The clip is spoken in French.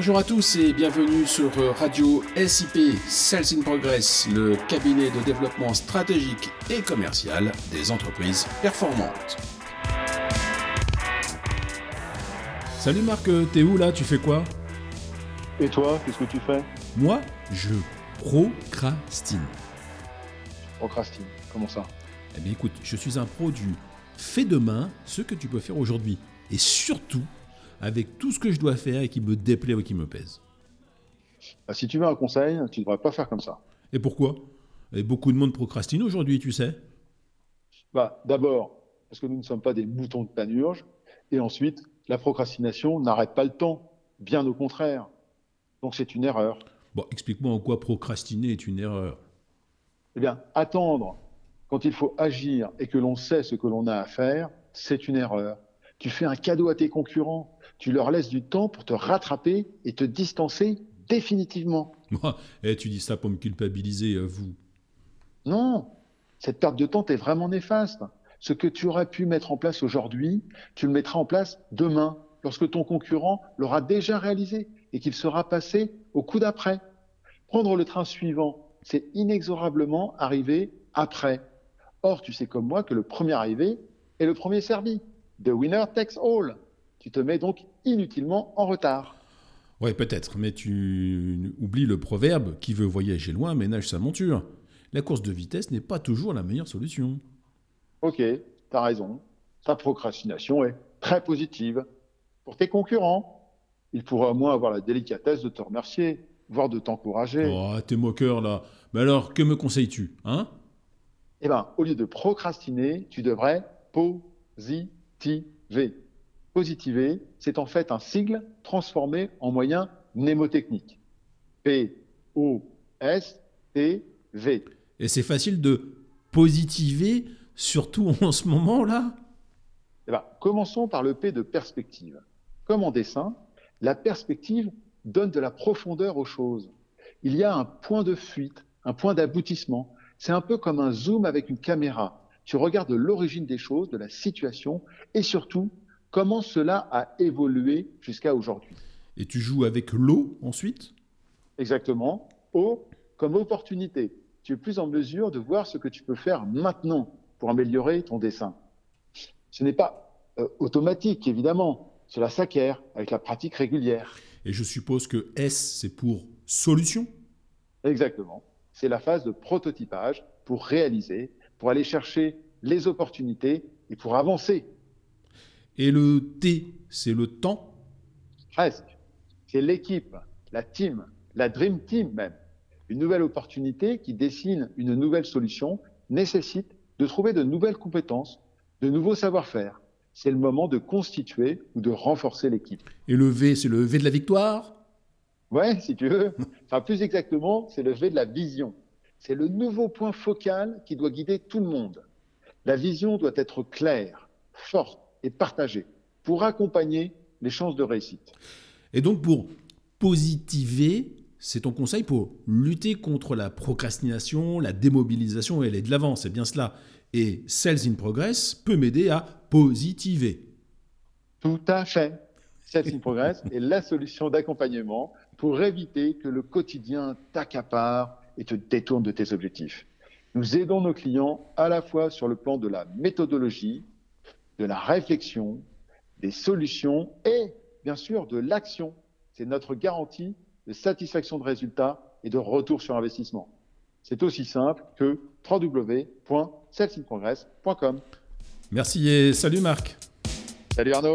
Bonjour à tous et bienvenue sur Radio SIP Sales in Progress, le cabinet de développement stratégique et commercial des entreprises performantes. Salut Marc, t'es où là? Tu fais quoi? Et toi, qu'est-ce que tu fais? Moi, je procrastine. Procrastine, comment ça? Eh bien écoute, je suis un pro du fais demain ce que tu peux faire aujourd'hui. Et surtout, avec tout ce que je dois faire et qui me déplaît ou qui me pèse. Bah, si tu veux un conseil, tu ne devrais pas faire comme ça. Et pourquoi? Et Beaucoup de monde procrastine aujourd'hui, tu sais. Bah, D'abord, parce que nous ne sommes pas des moutons de panurge. Et ensuite, la procrastination n'arrête pas le temps. Bien au contraire. Donc c'est une erreur. Bon, explique-moi en quoi procrastiner est une erreur. Eh bien, attendre quand il faut agir et que l'on sait ce que l'on a à faire, c'est une erreur. Tu fais un cadeau à tes concurrents tu leur laisses du temps pour te rattraper et te distancer définitivement. Moi, eh, tu dis ça pour me culpabiliser, euh, vous. Non, cette perte de temps est vraiment néfaste. Ce que tu aurais pu mettre en place aujourd'hui, tu le mettras en place demain, lorsque ton concurrent l'aura déjà réalisé et qu'il sera passé au coup d'après. Prendre le train suivant, c'est inexorablement arriver après. Or, tu sais comme moi que le premier arrivé est le premier servi. The winner takes all. Tu te mets donc inutilement en retard. Ouais, peut-être, mais tu oublies le proverbe qui veut voyager loin ménage sa monture. La course de vitesse n'est pas toujours la meilleure solution. Ok, tu as raison. Ta procrastination est très positive. Pour tes concurrents, ils pourraient au moins avoir la délicatesse de te remercier, voire de t'encourager. Oh, t'es moqueur là. Mais alors, que me conseilles-tu, hein? Eh ben, au lieu de procrastiner, tu devrais positiver. Positiver, c'est en fait un sigle transformé en moyen mnémotechnique. P-O-S-T-V. Et c'est facile de positiver, surtout en ce moment-là? Eh ben, Commençons par le P de perspective. Comme en dessin, la perspective donne de la profondeur aux choses. Il y a un point de fuite, un point d'aboutissement. C'est un peu comme un zoom avec une caméra. Tu regardes l'origine des choses, de la situation, et surtout Comment cela a évolué jusqu'à aujourd'hui Et tu joues avec l'eau ensuite? Exactement. Eau comme opportunité. Tu es plus en mesure de voir ce que tu peux faire maintenant pour améliorer ton dessin. Ce n'est pas euh, automatique, évidemment. Cela s'acquiert avec la pratique régulière. Et je suppose que S, c'est pour solution? Exactement. C'est la phase de prototypage pour réaliser, pour aller chercher les opportunités et pour avancer et le T, c'est le temps Presque. C'est l'équipe, la team, la Dream Team même. Une nouvelle opportunité qui dessine une nouvelle solution nécessite de trouver de nouvelles compétences, de nouveaux savoir-faire. C'est le moment de constituer ou de renforcer l'équipe. Et le V, c'est le V de la victoire? Ouais, si tu veux. Enfin, plus exactement, c'est le V de la vision. C'est le nouveau point focal qui doit guider tout le monde. La vision doit être claire, forte, et partager pour accompagner les chances de réussite. Et donc pour positiver, c'est ton conseil pour lutter contre la procrastination, la démobilisation et aller de l'avant, c'est bien cela. Et Sales in Progress peut m'aider à positiver. Tout à fait. Sales in Progress est la solution d'accompagnement pour éviter que le quotidien t'accapare et te détourne de tes objectifs. Nous aidons nos clients à la fois sur le plan de la méthodologie, de la réflexion, des solutions et bien sûr de l'action. C'est notre garantie de satisfaction de résultats et de retour sur investissement. C'est aussi simple que www.salesInProgress.com. Merci et salut Marc. Salut Arnaud.